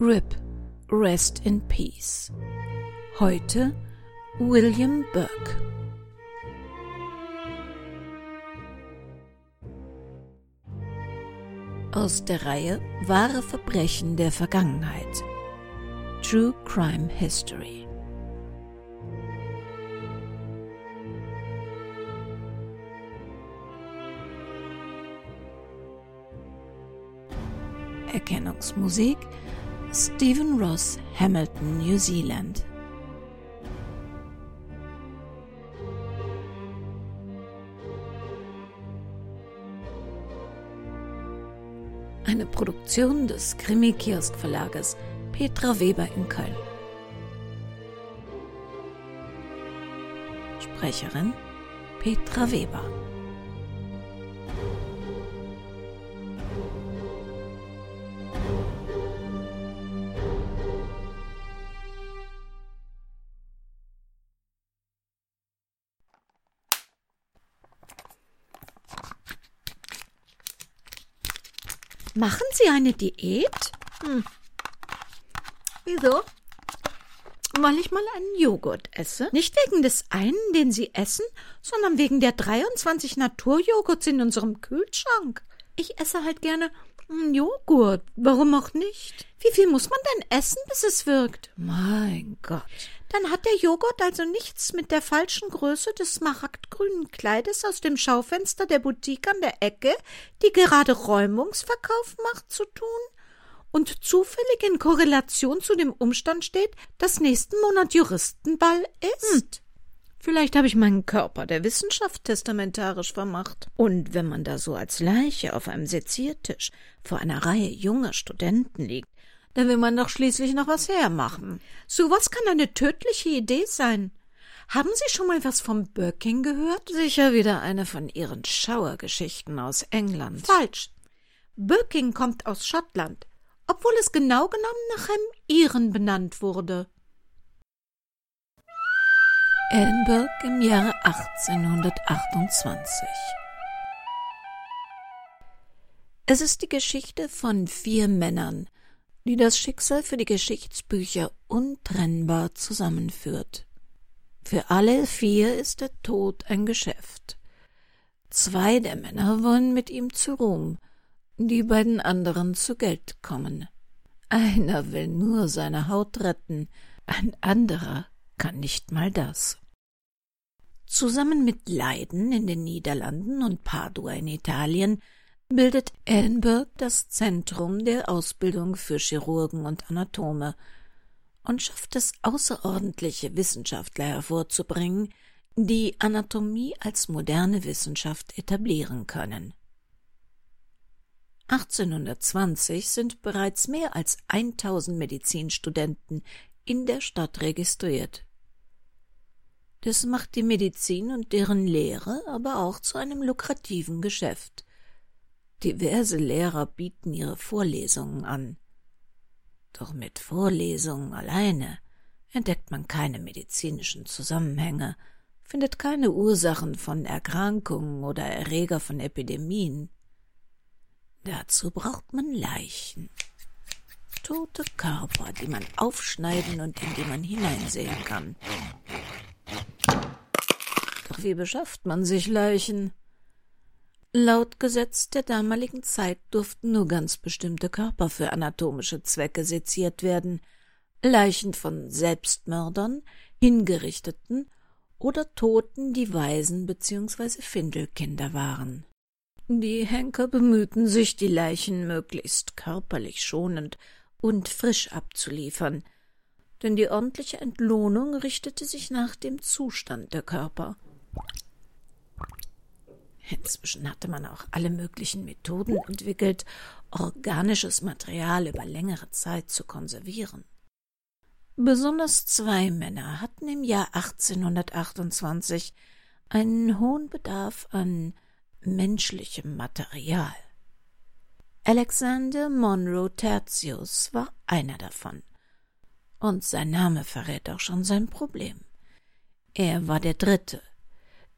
Rip, Rest in Peace. Heute William Burke. Aus der Reihe Wahre Verbrechen der Vergangenheit. True Crime History. Erkennungsmusik Stephen Ross, Hamilton, New Zealand. Eine Produktion des Krimi-Kiosk-Verlages Petra Weber in Köln. Sprecherin Petra Weber. Machen Sie eine Diät? Hm. Wieso? Weil ich mal einen Joghurt esse. Nicht wegen des einen, den Sie essen, sondern wegen der 23 Naturjoghurts in unserem Kühlschrank. Ich esse halt gerne Joghurt. Warum auch nicht? Wie viel muss man denn essen, bis es wirkt? Mein Gott. Dann hat der Joghurt also nichts mit der falschen Größe des smaragdgrünen Kleides aus dem Schaufenster der Boutique an der Ecke, die gerade Räumungsverkauf macht, zu tun und zufällig in Korrelation zu dem Umstand steht, dass nächsten Monat Juristenball ist. Hm. Vielleicht habe ich meinen Körper der Wissenschaft testamentarisch vermacht. Und wenn man da so als Leiche auf einem Seziertisch vor einer Reihe junger Studenten liegt, dann will man doch schließlich noch was hermachen. So was kann eine tödliche Idee sein. Haben Sie schon mal was vom Birking gehört? Sicher wieder eine von Ihren Schauergeschichten aus England. Falsch. Birking kommt aus Schottland, obwohl es genau genommen nach einem Iren benannt wurde. Edinburgh im Jahre 1828. Es ist die Geschichte von vier Männern, die das Schicksal für die Geschichtsbücher untrennbar zusammenführt. Für alle vier ist der Tod ein Geschäft. Zwei der Männer wollen mit ihm zu Ruhm, die beiden anderen zu Geld kommen. Einer will nur seine Haut retten, ein anderer kann nicht mal das. Zusammen mit Leiden in den Niederlanden und Padua in Italien bildet Edinburgh das Zentrum der Ausbildung für Chirurgen und Anatome und schafft es außerordentliche Wissenschaftler hervorzubringen, die Anatomie als moderne Wissenschaft etablieren können. 1820 sind bereits mehr als 1000 Medizinstudenten in der Stadt registriert. Das macht die Medizin und deren Lehre aber auch zu einem lukrativen Geschäft. Diverse Lehrer bieten ihre Vorlesungen an. Doch mit Vorlesungen alleine entdeckt man keine medizinischen Zusammenhänge, findet keine Ursachen von Erkrankungen oder Erreger von Epidemien. Dazu braucht man Leichen. Tote Körper, die man aufschneiden und in die man hineinsehen kann. Doch wie beschafft man sich Leichen? Laut Gesetz der damaligen Zeit durften nur ganz bestimmte Körper für anatomische Zwecke seziert werden. Leichen von Selbstmördern, Hingerichteten oder Toten, die Waisen bzw. Findelkinder waren. Die Henker bemühten sich, die Leichen möglichst körperlich schonend und frisch abzuliefern, denn die ordentliche Entlohnung richtete sich nach dem Zustand der Körper. Inzwischen hatte man auch alle möglichen Methoden entwickelt, organisches Material über längere Zeit zu konservieren. Besonders zwei Männer hatten im Jahr 1828 einen hohen Bedarf an menschlichem Material. Alexander Monroe Tertius war einer davon. Und sein Name verrät auch schon sein Problem. Er war der dritte,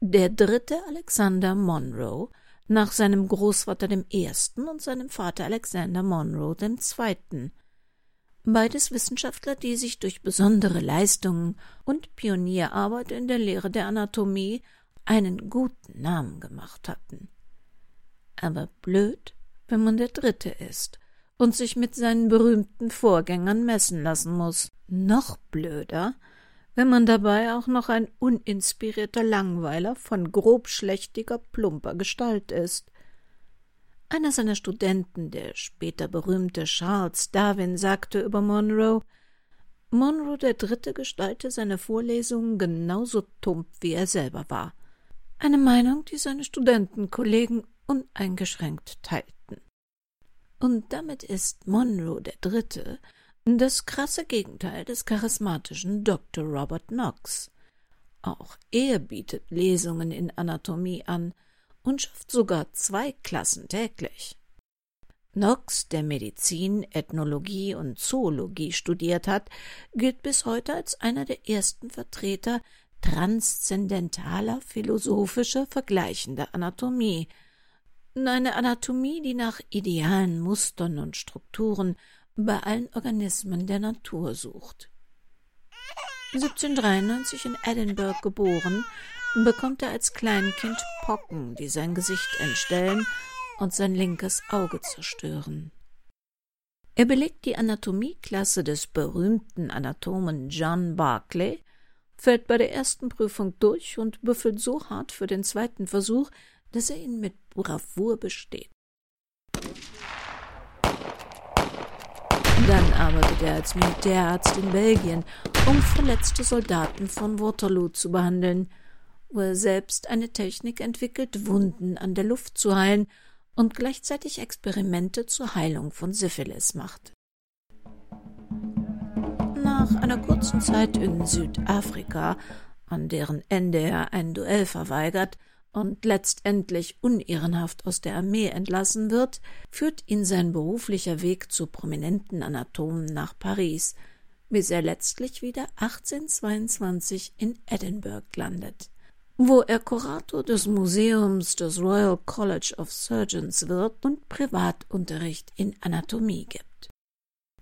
der dritte Alexander Monroe nach seinem Großvater dem ersten und seinem Vater Alexander Monroe dem zweiten. Beides Wissenschaftler, die sich durch besondere Leistungen und Pionierarbeit in der Lehre der Anatomie einen guten Namen gemacht hatten. Aber blöd, wenn man der Dritte ist und sich mit seinen berühmten Vorgängern messen lassen muss. Noch blöder, wenn man dabei auch noch ein uninspirierter Langweiler von grobschlächtiger, plumper Gestalt ist. Einer seiner Studenten, der später berühmte Charles Darwin, sagte über Monroe, Monroe der Dritte gestalte seine Vorlesungen genauso tump, wie er selber war. Eine Meinung, die seine Studentenkollegen uneingeschränkt teilten. Und damit ist Monroe der Dritte das krasse Gegenteil des charismatischen Dr. Robert Knox. Auch er bietet Lesungen in Anatomie an, und schafft sogar zwei Klassen täglich. Knox, der Medizin, Ethnologie und Zoologie studiert hat, gilt bis heute als einer der ersten Vertreter transzendentaler philosophischer vergleichender Anatomie. Eine Anatomie, die nach idealen Mustern und Strukturen bei allen Organismen der Natur sucht. 1793 in Edinburgh geboren, bekommt er als Kleinkind Pocken, die sein Gesicht entstellen und sein linkes Auge zerstören. Er belegt die Anatomieklasse des berühmten Anatomen John Barclay, fällt bei der ersten Prüfung durch und büffelt so hart für den zweiten Versuch, dass er ihn mit Bravour besteht. Dann arbeitet er als Militärarzt in Belgien, um verletzte Soldaten von Waterloo zu behandeln wo er selbst eine Technik entwickelt, Wunden an der Luft zu heilen und gleichzeitig Experimente zur Heilung von Syphilis macht. Nach einer kurzen Zeit in Südafrika, an deren Ende er ein Duell verweigert und letztendlich unehrenhaft aus der Armee entlassen wird, führt ihn sein beruflicher Weg zu prominenten Anatomen nach Paris, bis er letztlich wieder 1822 in Edinburgh landet wo er Kurator des Museums des Royal College of Surgeons wird und Privatunterricht in Anatomie gibt.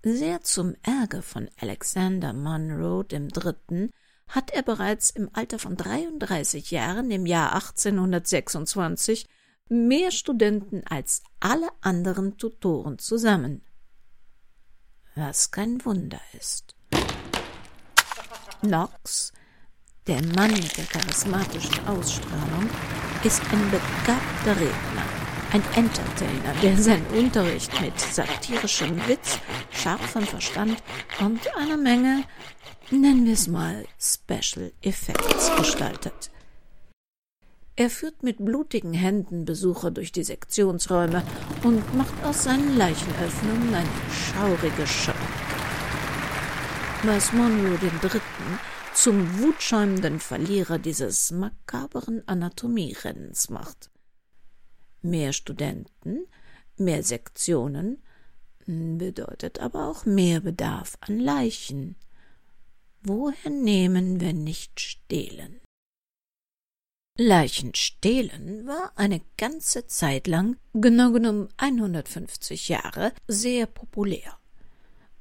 Sehr zum Ärger von Alexander Monroe III. Hat er bereits im Alter von 33 Jahren im Jahr 1826 mehr Studenten als alle anderen Tutoren zusammen. Was kein Wunder ist. Knox der Mann mit der charismatischen Ausstrahlung ist ein begabter Redner, ein Entertainer, der seinen Unterricht mit satirischem Witz, scharfem Verstand und einer Menge, nennen wir es mal, Special Effects gestaltet. Er führt mit blutigen Händen Besucher durch die Sektionsräume und macht aus seinen Leichenöffnungen eine schaurige Show. Was Monroe den Dritten zum wutschäumenden Verlierer dieses makaberen Anatomierennens macht. Mehr Studenten, mehr Sektionen bedeutet aber auch mehr Bedarf an Leichen. Woher nehmen, wenn nicht stehlen? Leichen stehlen war eine ganze Zeit lang, genau genommen 150 Jahre, sehr populär.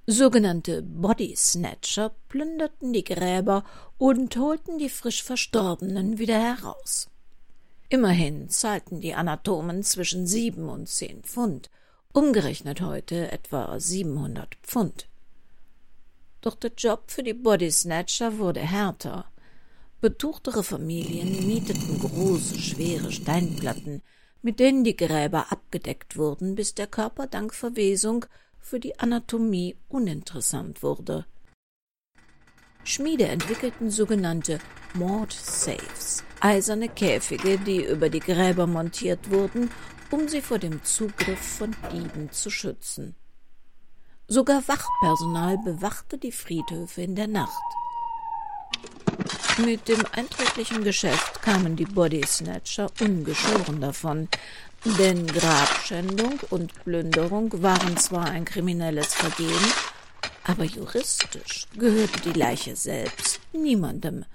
Sogenannte Body Snatcher plünderten die Gräber und holten die frisch Verstorbenen wieder heraus. Immerhin zahlten die Anatomen zwischen sieben und zehn Pfund, umgerechnet heute etwa siebenhundert Pfund. Doch der Job für die Body Snatcher wurde härter. Betuchtere Familien mieteten große, schwere Steinplatten, mit denen die Gräber abgedeckt wurden, bis der Körper dank Verwesung für die Anatomie uninteressant wurde. Schmiede entwickelten sogenannte Mord-Safes, eiserne Käfige, die über die Gräber montiert wurden, um sie vor dem Zugriff von Dieben zu schützen. Sogar Wachpersonal bewachte die Friedhöfe in der Nacht. Mit dem einträglichen Geschäft kamen die Body Snatcher ungeschoren davon, denn Grabschändung und Plünderung waren zwar ein kriminelles Vergehen, aber juristisch gehörte die Leiche selbst niemandem,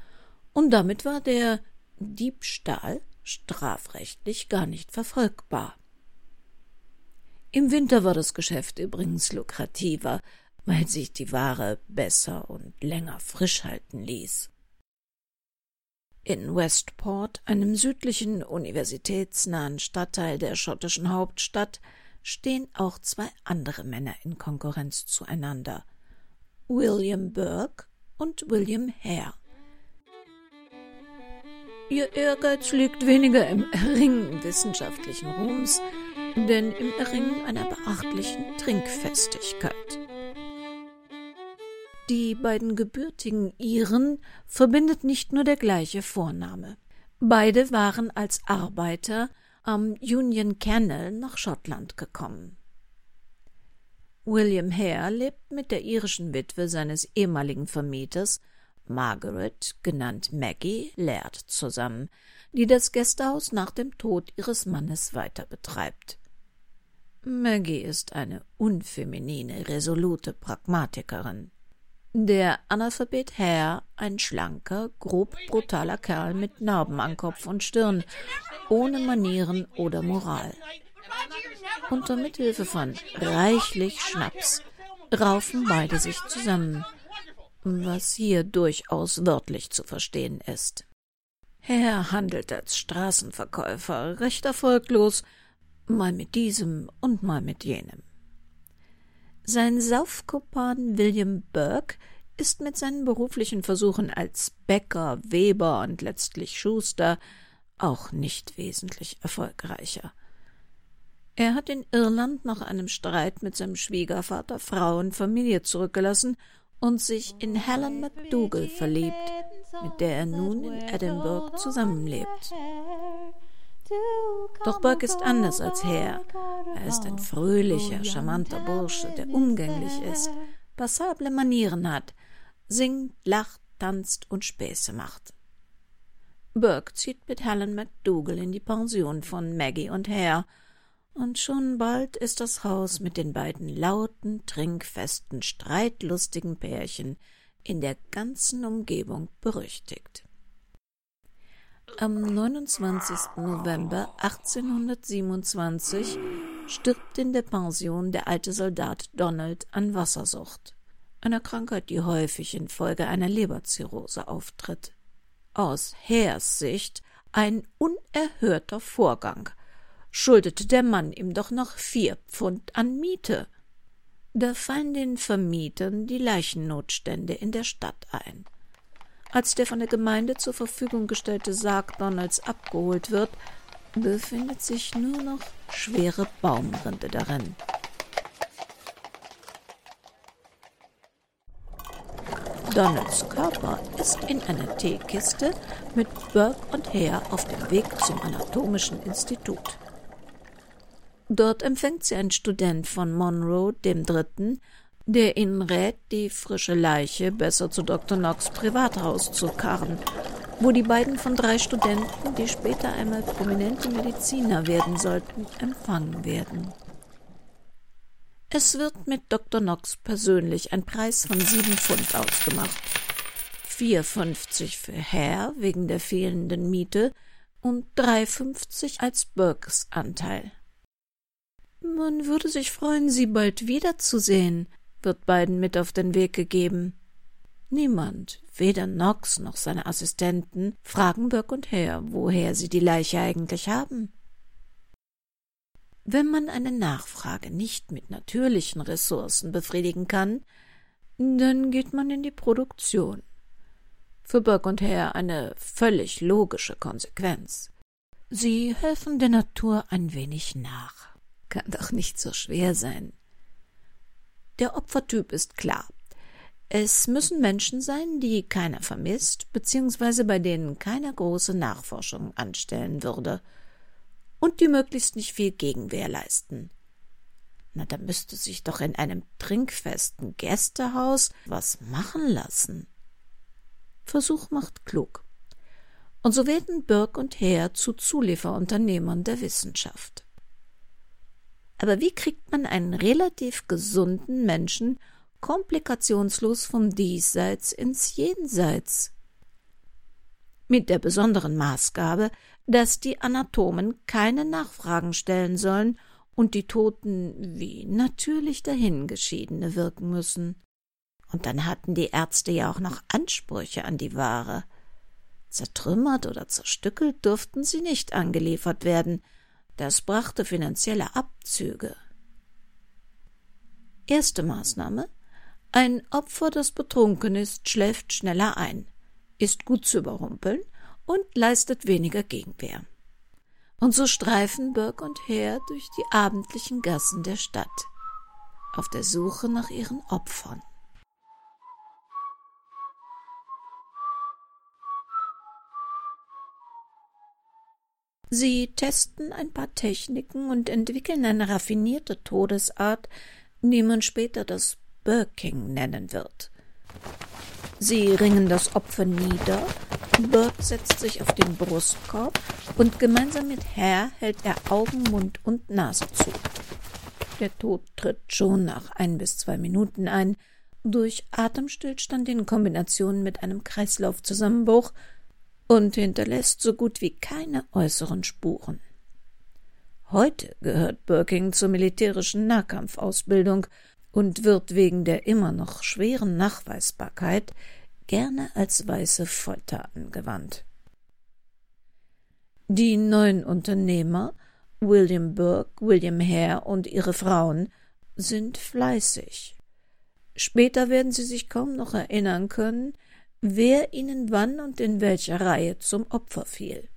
und damit war der Diebstahl strafrechtlich gar nicht verfolgbar. Im Winter war das Geschäft übrigens lukrativer, weil sich die Ware besser und länger frisch halten ließ. In Westport, einem südlichen universitätsnahen Stadtteil der schottischen Hauptstadt, stehen auch zwei andere Männer in Konkurrenz zueinander William Burke und William Hare. Ihr Ehrgeiz liegt weniger im Erringen wissenschaftlichen Ruhms, denn im Erringen einer beachtlichen Trinkfestigkeit. Die beiden gebürtigen Iren verbindet nicht nur der gleiche Vorname. Beide waren als Arbeiter am Union Canal nach Schottland gekommen. William Hare lebt mit der irischen Witwe seines ehemaligen Vermieters, Margaret, genannt Maggie, Laird, zusammen, die das Gästehaus nach dem Tod ihres Mannes weiter betreibt. Maggie ist eine unfeminine, resolute Pragmatikerin. Der Analphabet Hare, ein schlanker, grob brutaler Kerl mit Narben an Kopf und Stirn, ohne Manieren oder Moral. Unter Mithilfe von reichlich Schnaps raufen beide sich zusammen, was hier durchaus wörtlich zu verstehen ist. Herr handelt als Straßenverkäufer recht erfolglos, mal mit diesem und mal mit jenem. Sein Saufkumpan William Burke ist mit seinen beruflichen Versuchen als Bäcker, Weber und letztlich Schuster auch nicht wesentlich erfolgreicher. Er hat in Irland nach einem Streit mit seinem Schwiegervater Frau und Familie zurückgelassen und sich in Helen McDougall verliebt, mit der er nun in Edinburgh zusammenlebt. Doch Burke ist anders als Hare. Er ist ein fröhlicher, charmanter Bursche, der umgänglich ist, passable Manieren hat, singt, lacht, tanzt und Späße macht. Burke zieht mit Helen McDougall in die Pension von Maggie und Hare, und schon bald ist das Haus mit den beiden lauten, trinkfesten, streitlustigen Pärchen in der ganzen Umgebung berüchtigt. Am 29. November 1827 stirbt in der Pension der alte Soldat Donald an Wassersucht, einer Krankheit, die häufig infolge einer Leberzirrhose auftritt. Aus Heers Sicht ein unerhörter Vorgang, schuldete der Mann ihm doch noch vier Pfund an Miete. Da fallen den Vermietern die Leichennotstände in der Stadt ein. Als der von der Gemeinde zur Verfügung gestellte Sarg Donalds abgeholt wird, befindet sich nur noch schwere Baumrinde darin. Donalds Körper ist in einer Teekiste mit Burke und Hare auf dem Weg zum Anatomischen Institut. Dort empfängt sie ein Student von Monroe dem Dritten, der ihnen rät, die frische Leiche besser zu Dr. Knox Privathaus zu karren, wo die beiden von drei Studenten, die später einmal prominente Mediziner werden sollten, empfangen werden. Es wird mit Dr. Knox persönlich ein Preis von sieben Pfund ausgemacht. 4,50 für Herr wegen der fehlenden Miete und 3,50 als Burkes Anteil. Man würde sich freuen, Sie bald wiederzusehen, wird beiden mit auf den Weg gegeben. Niemand, weder Knox noch seine Assistenten, fragen Burke und Hare, woher sie die Leiche eigentlich haben. Wenn man eine Nachfrage nicht mit natürlichen Ressourcen befriedigen kann, dann geht man in die Produktion. Für Burke und Hare eine völlig logische Konsequenz. Sie helfen der Natur ein wenig nach. Kann doch nicht so schwer sein. Der Opfertyp ist klar. Es müssen Menschen sein, die keiner vermisst, beziehungsweise bei denen keiner große Nachforschung anstellen würde und die möglichst nicht viel Gegenwehr leisten. Na, da müsste sich doch in einem trinkfesten Gästehaus was machen lassen. Versuch macht klug. Und so werden Burke und Hare zu Zulieferunternehmern der Wissenschaft. Aber wie kriegt man einen relativ gesunden Menschen komplikationslos vom Diesseits ins Jenseits? Mit der besonderen Maßgabe, dass die Anatomen keine Nachfragen stellen sollen und die Toten wie natürlich dahingeschiedene wirken müssen. Und dann hatten die Ärzte ja auch noch Ansprüche an die Ware. Zertrümmert oder zerstückelt durften sie nicht angeliefert werden, das brachte finanzielle Abzüge. Erste Maßnahme Ein Opfer, das betrunken ist, schläft schneller ein, ist gut zu überrumpeln und leistet weniger Gegenwehr. Und so streifen Burke und Hare durch die abendlichen Gassen der Stadt, auf der Suche nach ihren Opfern. Sie testen ein paar Techniken und entwickeln eine raffinierte Todesart, die man später das Birking nennen wird. Sie ringen das Opfer nieder, Burke setzt sich auf den Brustkorb und gemeinsam mit Hare hält er Augen, Mund und Nase zu. Der Tod tritt schon nach ein bis zwei Minuten ein, durch Atemstillstand in Kombination mit einem Kreislaufzusammenbruch und hinterlässt so gut wie keine äußeren Spuren. Heute gehört Birking zur militärischen Nahkampfausbildung und wird wegen der immer noch schweren Nachweisbarkeit gerne als weiße Folter angewandt. Die neuen Unternehmer, William Burke, William Hare und ihre Frauen, sind fleißig. Später werden sie sich kaum noch erinnern können, wer ihnen wann und in welcher Reihe zum Opfer fiel.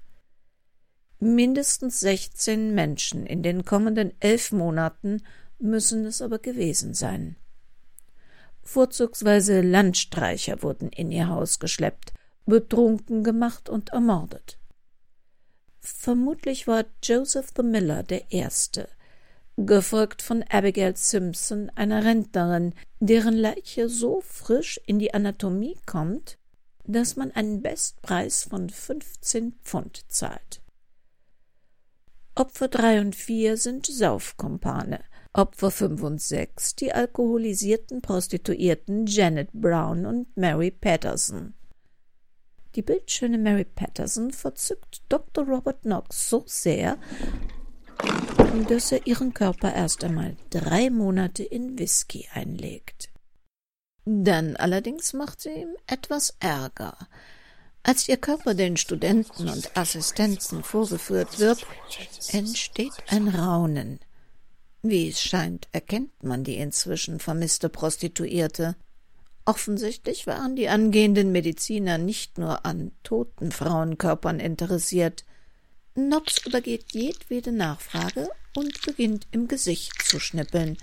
Mindestens sechzehn Menschen in den kommenden elf Monaten müssen es aber gewesen sein. Vorzugsweise Landstreicher wurden in ihr Haus geschleppt, betrunken gemacht und ermordet. Vermutlich war Joseph the Miller der Erste, gefolgt von Abigail Simpson, einer Rentnerin, deren Leiche so frisch in die Anatomie kommt, dass man einen Bestpreis von 15 Pfund zahlt. Opfer drei und vier sind Saufkumpane, Opfer fünf und sechs die alkoholisierten Prostituierten Janet Brown und Mary Patterson. Die bildschöne Mary Patterson verzückt Dr. Robert Knox so sehr, dass er ihren Körper erst einmal drei Monate in Whisky einlegt. Dann allerdings macht sie ihm etwas Ärger. Als ihr Körper den Studenten und Assistenten vorgeführt wird, entsteht ein Raunen. Wie es scheint, erkennt man die inzwischen vermisste Prostituierte. Offensichtlich waren die angehenden Mediziner nicht nur an toten Frauenkörpern interessiert. Knox übergeht jedwede Nachfrage und beginnt im Gesicht zu schnippeln,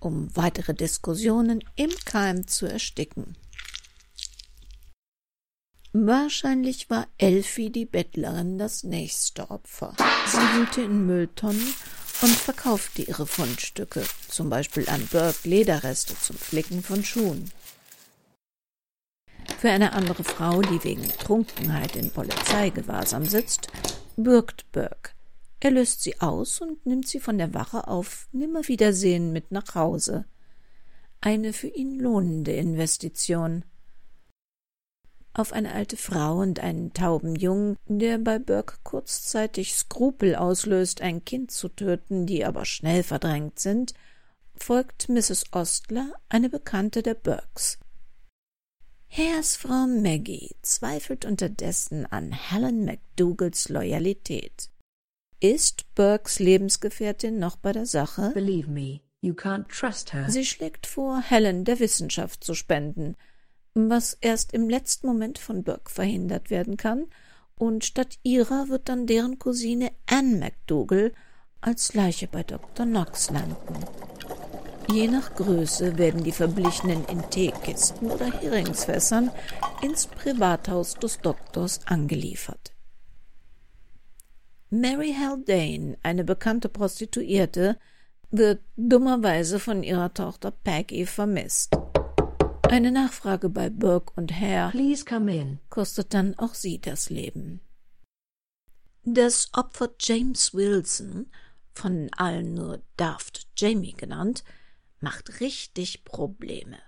um weitere Diskussionen im Keim zu ersticken. Wahrscheinlich war Elfie die Bettlerin das nächste Opfer. Sie wühlte in Mülltonnen und verkaufte ihre Fundstücke, zum Beispiel an Burke Lederreste zum Flicken von Schuhen. Für eine andere Frau, die wegen Trunkenheit in Polizeigewahrsam sitzt, bürgt Burke. Er löst sie aus und nimmt sie von der Wache auf Nimmerwiedersehen mit nach Hause. Eine für ihn lohnende Investition auf eine alte Frau und einen tauben Jungen, der bei Burke kurzzeitig Skrupel auslöst, ein Kind zu töten, die aber schnell verdrängt sind, folgt Mrs. Ostler, eine Bekannte der Burkes. Hares Frau Maggie zweifelt unterdessen an Helen McDougals Loyalität. Ist Burkes Lebensgefährtin noch bei der Sache? Believe me, you can't trust her. Sie schlägt vor, Helen der Wissenschaft zu spenden – was erst im letzten Moment von Burke verhindert werden kann, und statt ihrer wird dann deren Cousine Anne McDougall als Leiche bei Dr. Knox landen. Je nach Größe werden die Verblichenen in Teekisten oder Heringsfässern ins Privathaus des Doktors angeliefert. Mary Haldane, eine bekannte Prostituierte, wird dummerweise von ihrer Tochter Peggy vermisst. Eine Nachfrage bei Burke und Hare Please come in. kostet dann auch sie das Leben. Das Opfer James Wilson, von allen nur Daft Jamie genannt, macht richtig Probleme.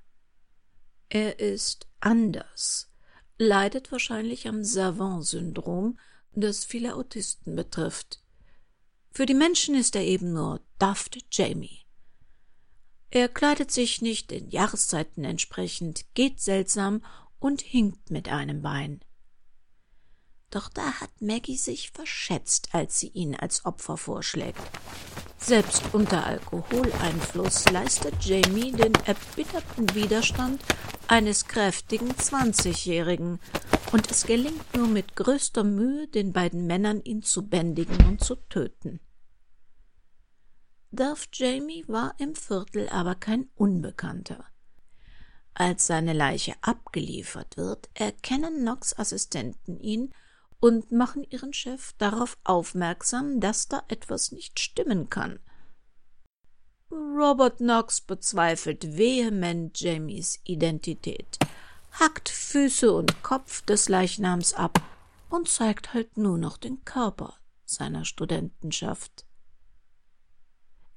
Er ist anders, leidet wahrscheinlich am Savant-Syndrom, das viele Autisten betrifft. Für die Menschen ist er eben nur Daft Jamie. Er kleidet sich nicht den Jahreszeiten entsprechend, geht seltsam und hinkt mit einem Bein. Doch da hat Maggie sich verschätzt, als sie ihn als Opfer vorschlägt. Selbst unter Alkoholeinfluss leistet Jamie den erbitterten Widerstand eines kräftigen Zwanzigjährigen, und es gelingt nur mit größter Mühe, den beiden Männern ihn zu bändigen und zu töten. Darth Jamie war im Viertel aber kein Unbekannter. Als seine Leiche abgeliefert wird, erkennen Knox Assistenten ihn und machen ihren Chef darauf aufmerksam, dass da etwas nicht stimmen kann. Robert Knox bezweifelt vehement Jamies Identität, hackt Füße und Kopf des Leichnams ab und zeigt halt nur noch den Körper seiner Studentenschaft.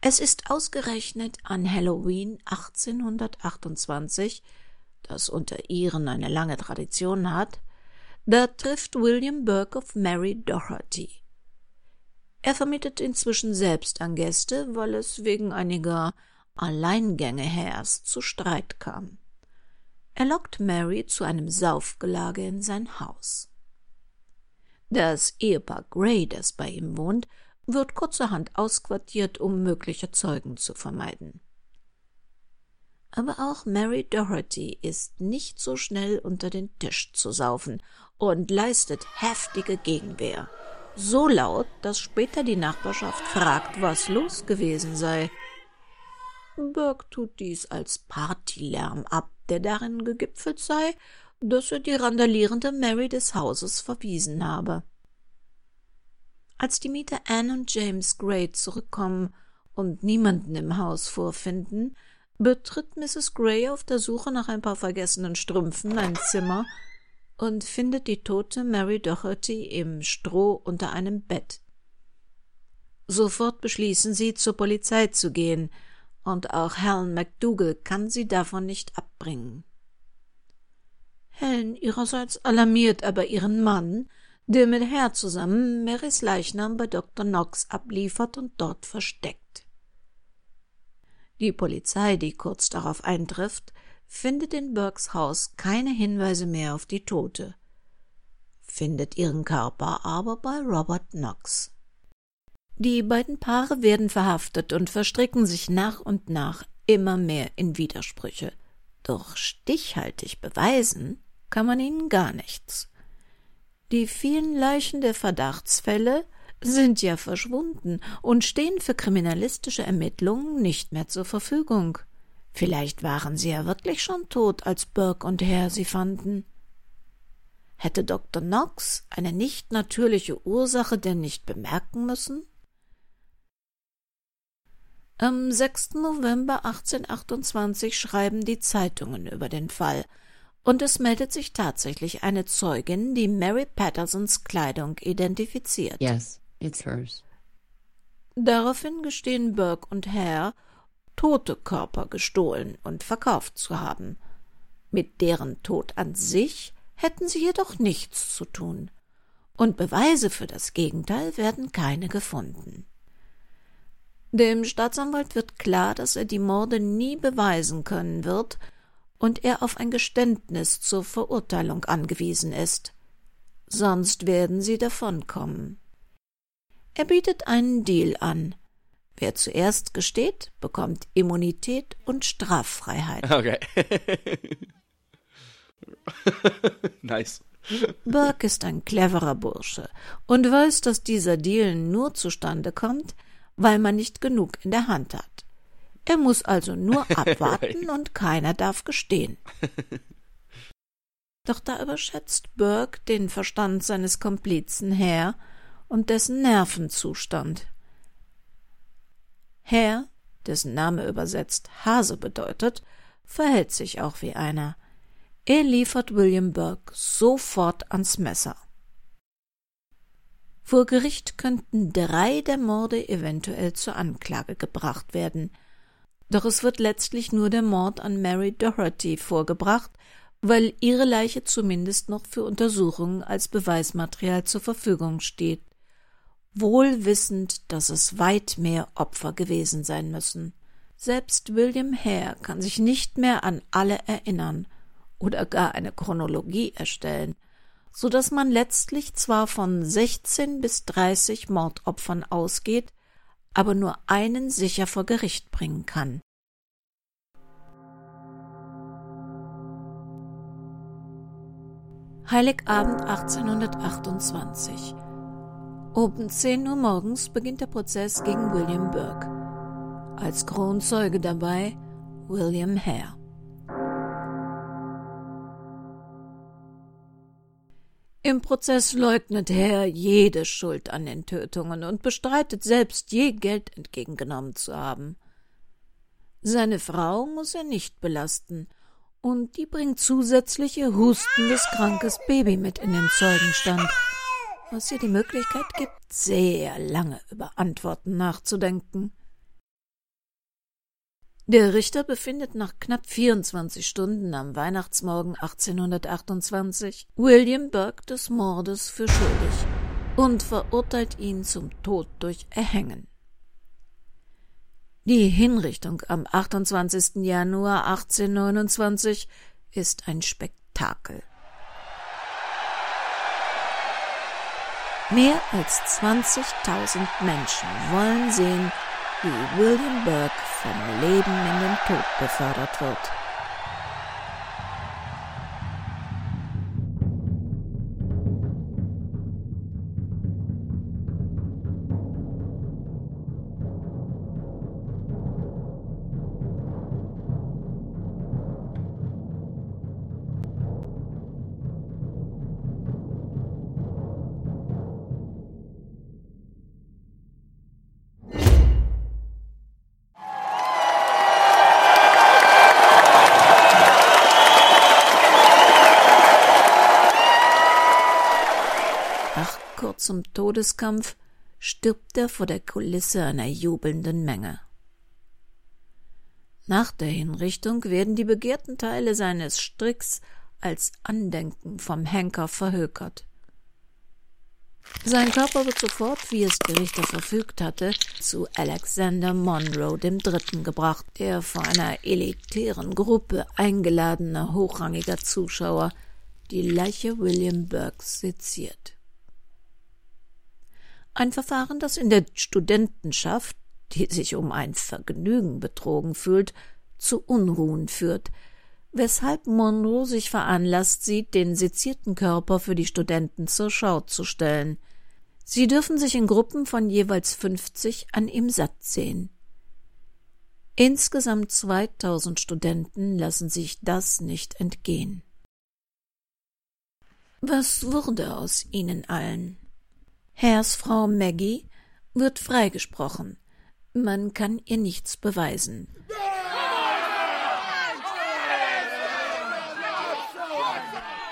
Es ist ausgerechnet an Halloween 1828, das unter ihren eine lange Tradition hat, da trifft William Burke auf Mary Doherty. Er vermietet inzwischen selbst an Gäste, weil es wegen einiger Alleingänge-Hairs zu Streit kam. Er lockt Mary zu einem Saufgelage in sein Haus. Das Ehepaar Gray, das bei ihm wohnt, wird kurzerhand ausquartiert, um mögliche Zeugen zu vermeiden. Aber auch Mary Doherty ist nicht so schnell unter den Tisch zu saufen und leistet heftige Gegenwehr. So laut, dass später die Nachbarschaft fragt, was los gewesen sei. Burke tut dies als Partylärm ab, der darin gegipfelt sei, dass er die randalierende Mary des Hauses verwiesen habe. Als die Mieter Anne und James Gray zurückkommen und niemanden im Haus vorfinden, betritt Mrs. Gray auf der Suche nach ein paar vergessenen Strümpfen ein Zimmer, und findet die tote Mary Doherty im Stroh unter einem Bett. Sofort beschließen sie, zur Polizei zu gehen, und auch Helen McDougall kann sie davon nicht abbringen. Helen ihrerseits alarmiert aber ihren Mann, der mit Herr zusammen Marys Leichnam bei Dr. Knox abliefert und dort versteckt. Die Polizei, die kurz darauf eintrifft, findet in Burkes Haus keine Hinweise mehr auf die Tote, findet ihren Körper aber bei Robert Knox. Die beiden Paare werden verhaftet und verstricken sich nach und nach immer mehr in Widersprüche. Doch stichhaltig beweisen kann man ihnen gar nichts. Die vielen Leichen der Verdachtsfälle sind ja verschwunden und stehen für kriminalistische Ermittlungen nicht mehr zur Verfügung. Vielleicht waren sie ja wirklich schon tot, als Burke und Hare sie fanden. Hätte Dr. Knox eine nicht natürliche Ursache denn nicht bemerken müssen? Am 6. November 1828 schreiben die Zeitungen über den Fall, und es meldet sich tatsächlich eine Zeugin, die Mary Pattersons Kleidung identifiziert. Yes, it's hers. Daraufhin gestehen Burke und Hare, tote Körper gestohlen und verkauft zu haben. Mit deren Tod an sich hätten sie jedoch nichts zu tun, und Beweise für das Gegenteil werden keine gefunden. Dem Staatsanwalt wird klar, dass er die Morde nie beweisen können wird und er auf ein Geständnis zur Verurteilung angewiesen ist. Sonst werden sie davonkommen. Er bietet einen Deal an. Wer zuerst gesteht, bekommt Immunität und Straffreiheit. Okay. nice. Burke ist ein cleverer Bursche und weiß, dass dieser Deal nur zustande kommt, weil man nicht genug in der Hand hat. Er muss also nur abwarten und keiner darf gestehen. Doch da überschätzt Burke den Verstand seines Komplizen her und dessen Nervenzustand. Herr, dessen Name übersetzt Hase bedeutet, verhält sich auch wie einer. Er liefert William Burke sofort ans Messer. Vor Gericht könnten drei der Morde eventuell zur Anklage gebracht werden, doch es wird letztlich nur der Mord an Mary Doherty vorgebracht, weil ihre Leiche zumindest noch für Untersuchungen als Beweismaterial zur Verfügung steht wohl wissend, dass es weit mehr Opfer gewesen sein müssen. Selbst William Hare kann sich nicht mehr an alle erinnern oder gar eine Chronologie erstellen, so dass man letztlich zwar von 16 bis 30 Mordopfern ausgeht, aber nur einen sicher vor Gericht bringen kann. Heiligabend 1828. Um 10 Uhr morgens beginnt der Prozess gegen William Burke. Als Kronzeuge dabei William Hare. Im Prozess leugnet Hare jede Schuld an den Tötungen und bestreitet selbst je Geld entgegengenommen zu haben. Seine Frau muss er nicht belasten, und die bringt zusätzlich ihr hustendes, krankes Baby mit in den Zeugenstand, was ihr die Möglichkeit gibt, sehr lange über Antworten nachzudenken. Der Richter befindet nach knapp 24 Stunden am Weihnachtsmorgen 1828 William Burke des Mordes für schuldig und verurteilt ihn zum Tod durch Erhängen. Die Hinrichtung am 28. Januar 1829 ist ein Spektakel. Mehr als 20.000 Menschen wollen sehen, wie William Burke vom Leben in den Tod befördert wird. Zum Todeskampf stirbt er vor der Kulisse einer jubelnden Menge. Nach der Hinrichtung werden die begehrten Teile seines Stricks als Andenken vom Henker verhökert. Sein Körper wird sofort, wie es der Richter verfügt hatte, zu Alexander Monroe III. gebracht, der vor einer elitären Gruppe eingeladener hochrangiger Zuschauer die Leiche William Burkes seziert. Ein Verfahren, das in der Studentenschaft, die sich um ein Vergnügen betrogen fühlt, zu Unruhen führt, weshalb Monroe sich veranlasst sieht, den sezierten Körper für die Studenten zur Schau zu stellen. Sie dürfen sich in Gruppen von jeweils fünfzig an ihm satt sehen. Insgesamt 2000 Studenten lassen sich das nicht entgehen. Was wurde aus ihnen allen? Hares Frau Maggie wird freigesprochen. Man kann ihr nichts beweisen.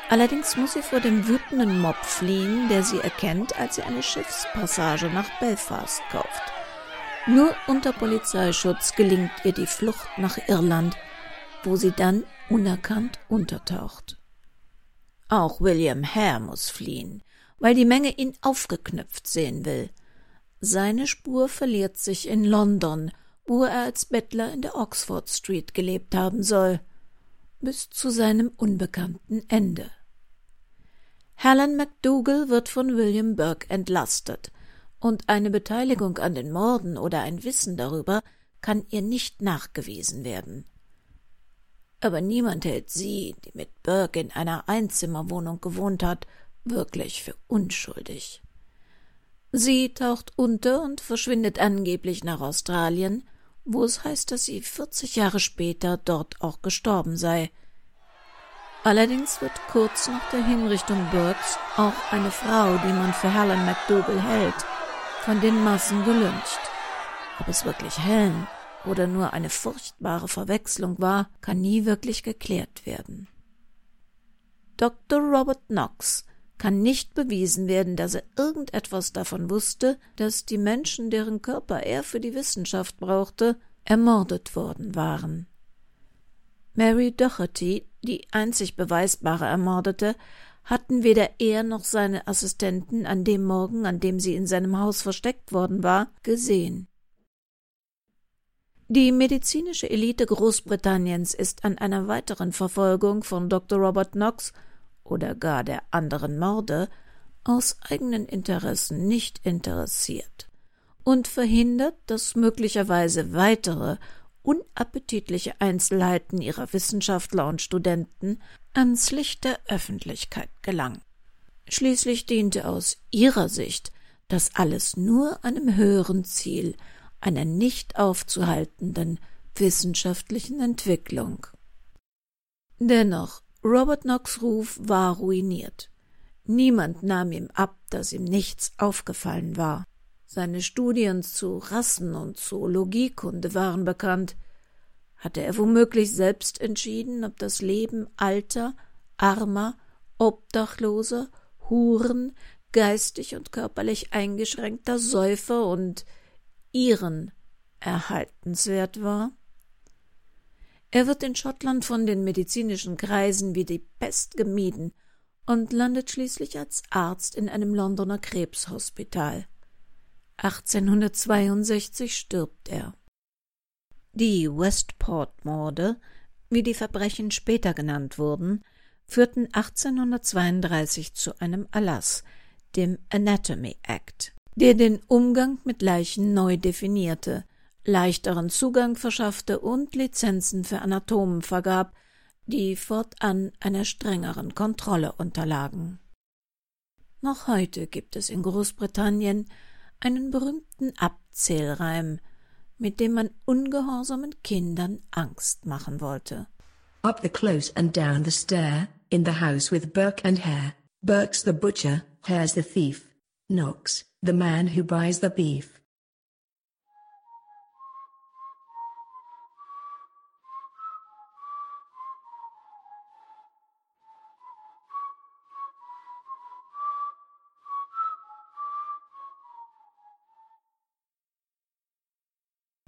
Allerdings muss sie vor dem wütenden Mob fliehen, der sie erkennt, als sie eine Schiffspassage nach Belfast kauft. Nur unter Polizeischutz gelingt ihr die Flucht nach Irland, wo sie dann unerkannt untertaucht. Auch William Hare muss fliehen weil die Menge ihn aufgeknüpft sehen will. Seine Spur verliert sich in London, wo er als Bettler in der Oxford Street gelebt haben soll, bis zu seinem unbekannten Ende. Helen McDougall wird von William Burke entlastet, und eine Beteiligung an den Morden oder ein Wissen darüber kann ihr nicht nachgewiesen werden. Aber niemand hält sie, die mit Burke in einer Einzimmerwohnung gewohnt hat, wirklich für unschuldig. Sie taucht unter und verschwindet angeblich nach Australien, wo es heißt, dass sie 40 Jahre später dort auch gestorben sei. Allerdings wird kurz nach der Hinrichtung Burkes auch eine Frau, die man für Helen McDougall hält, von den Massen gelyncht. Ob es wirklich Helen oder nur eine furchtbare Verwechslung war, kann nie wirklich geklärt werden. Dr. Robert Knox kann nicht bewiesen werden, dass er irgendetwas davon wusste, dass die Menschen, deren Körper er für die Wissenschaft brauchte, ermordet worden waren. Mary Doherty, die einzig beweisbare Ermordete, hatten weder er noch seine Assistenten an dem Morgen, an dem sie in seinem Haus versteckt worden war, gesehen. Die medizinische Elite Großbritanniens ist an einer weiteren Verfolgung von Dr. Robert Knox oder gar der anderen Morde aus eigenen Interessen nicht interessiert und verhindert, dass möglicherweise weitere unappetitliche Einzelheiten ihrer Wissenschaftler und Studenten ans Licht der Öffentlichkeit gelangen. Schließlich diente aus ihrer Sicht das alles nur einem höheren Ziel, einer nicht aufzuhaltenden wissenschaftlichen Entwicklung. Dennoch, Robert Knox Ruf war ruiniert. Niemand nahm ihm ab, dass ihm nichts aufgefallen war. Seine Studien zu Rassen und Zoologiekunde waren bekannt. Hatte er womöglich selbst entschieden, ob das Leben alter, armer, obdachloser, Huren, geistig und körperlich eingeschränkter Säufer und ihren erhaltenswert war? Er wird in Schottland von den medizinischen Kreisen wie die Pest gemieden und landet schließlich als Arzt in einem Londoner Krebshospital. 1862 stirbt er. Die Westport-Morde, wie die Verbrechen später genannt wurden, führten 1832 zu einem Erlass, dem Anatomy Act der den Umgang mit Leichen neu definierte, leichteren Zugang verschaffte und Lizenzen für Anatomen vergab, die fortan einer strengeren Kontrolle unterlagen. Noch heute gibt es in Großbritannien einen berühmten Abzählreim, mit dem man ungehorsamen Kindern Angst machen wollte. Up the close and down the stair, in the house with Burke and Hare. Burke's the butcher, Hare's the thief. Knox, the man who buys the beef.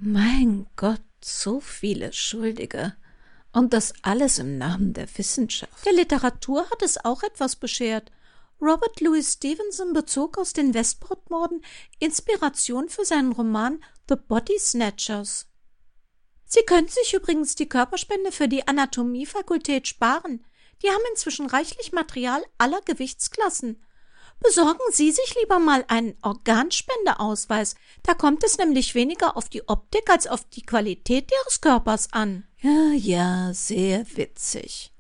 Mein Gott, so viele Schuldige. Und das alles im Namen der Wissenschaft. Der Literatur hat es auch etwas beschert. Robert Louis Stevenson bezog aus den Westport-Morden Inspiration für seinen Roman The Body Snatchers. Sie können sich übrigens die Körperspende für die Anatomiefakultät sparen. Die haben inzwischen reichlich Material aller Gewichtsklassen. Besorgen Sie sich lieber mal einen Organspendeausweis. Da kommt es nämlich weniger auf die Optik als auf die Qualität Ihres Körpers an. Ja, ja, sehr witzig.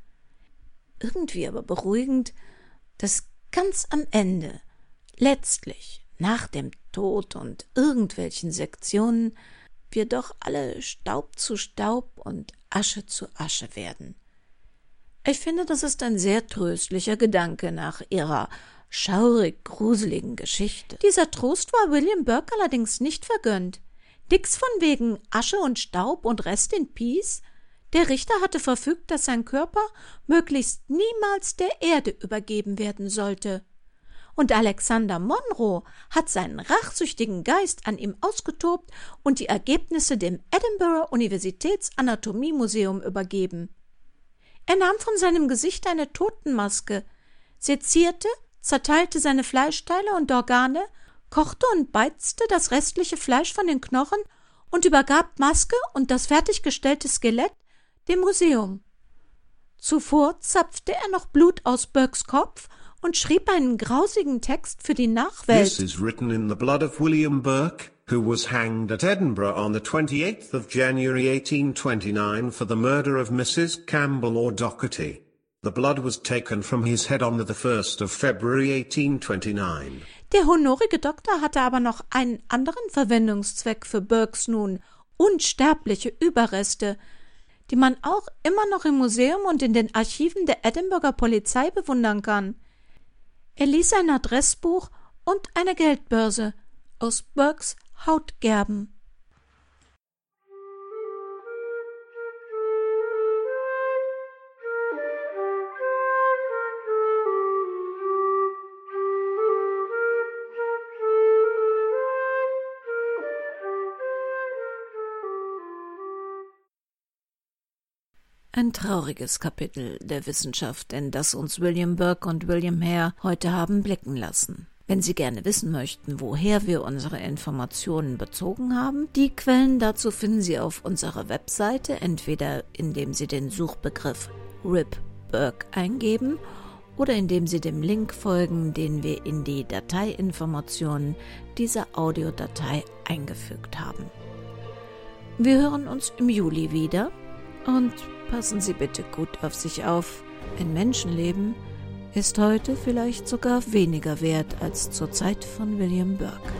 Irgendwie aber beruhigend, dass ganz am Ende, letztlich, nach dem Tod und irgendwelchen Sektionen, wir doch alle Staub zu Staub und Asche zu Asche werden. Ich finde, das ist ein sehr tröstlicher Gedanke nach ihrer schaurig gruseligen Geschichte. Dieser Trost war William Burke allerdings nicht vergönnt. Nix von wegen Asche und Staub und Rest in Peace. Der Richter hatte verfügt, dass sein Körper möglichst niemals der Erde übergeben werden sollte. Und Alexander Monroe hat seinen rachsüchtigen Geist an ihm ausgetobt und die Ergebnisse dem Edinburgh Universitätsanatomimuseum übergeben. Er nahm von seinem Gesicht eine Totenmaske, sezierte, zerteilte seine Fleischteile und Organe, kochte und beizte das restliche Fleisch von den Knochen und übergab Maske und das fertiggestellte Skelett dem Museum. Zuvor zapfte er noch Blut aus Burkes Kopf und schrieb einen grausigen Text für die Nachwelt. This is written in the blood of William Burke, who was hanged at Edinburgh on the 28th of January 1829 for the murder of Mrs. Campbell or Doherty. The blood was taken from his head on the 1st of February 1829. Der honorige Doktor hatte aber noch einen anderen Verwendungszweck für Burkes nun unsterbliche Überreste, die man auch immer noch im Museum und in den Archiven der Edinburgher Polizei bewundern kann. Er ließ ein Adressbuch und eine Geldbörse aus Burkes Haut gerben. Ein trauriges Kapitel der Wissenschaft, denn das uns William Burke und William Hare heute haben blicken lassen. Wenn Sie gerne wissen möchten, woher wir unsere Informationen bezogen haben, die Quellen dazu finden Sie auf unserer Webseite, entweder indem Sie den Suchbegriff RIP Burke eingeben oder indem Sie dem Link folgen, den wir in die Dateiinformationen dieser Audiodatei eingefügt haben. Wir hören uns im Juli wieder und passen Sie bitte gut auf sich auf. Ein Menschenleben ist heute vielleicht sogar weniger wert als zur Zeit von William Burke.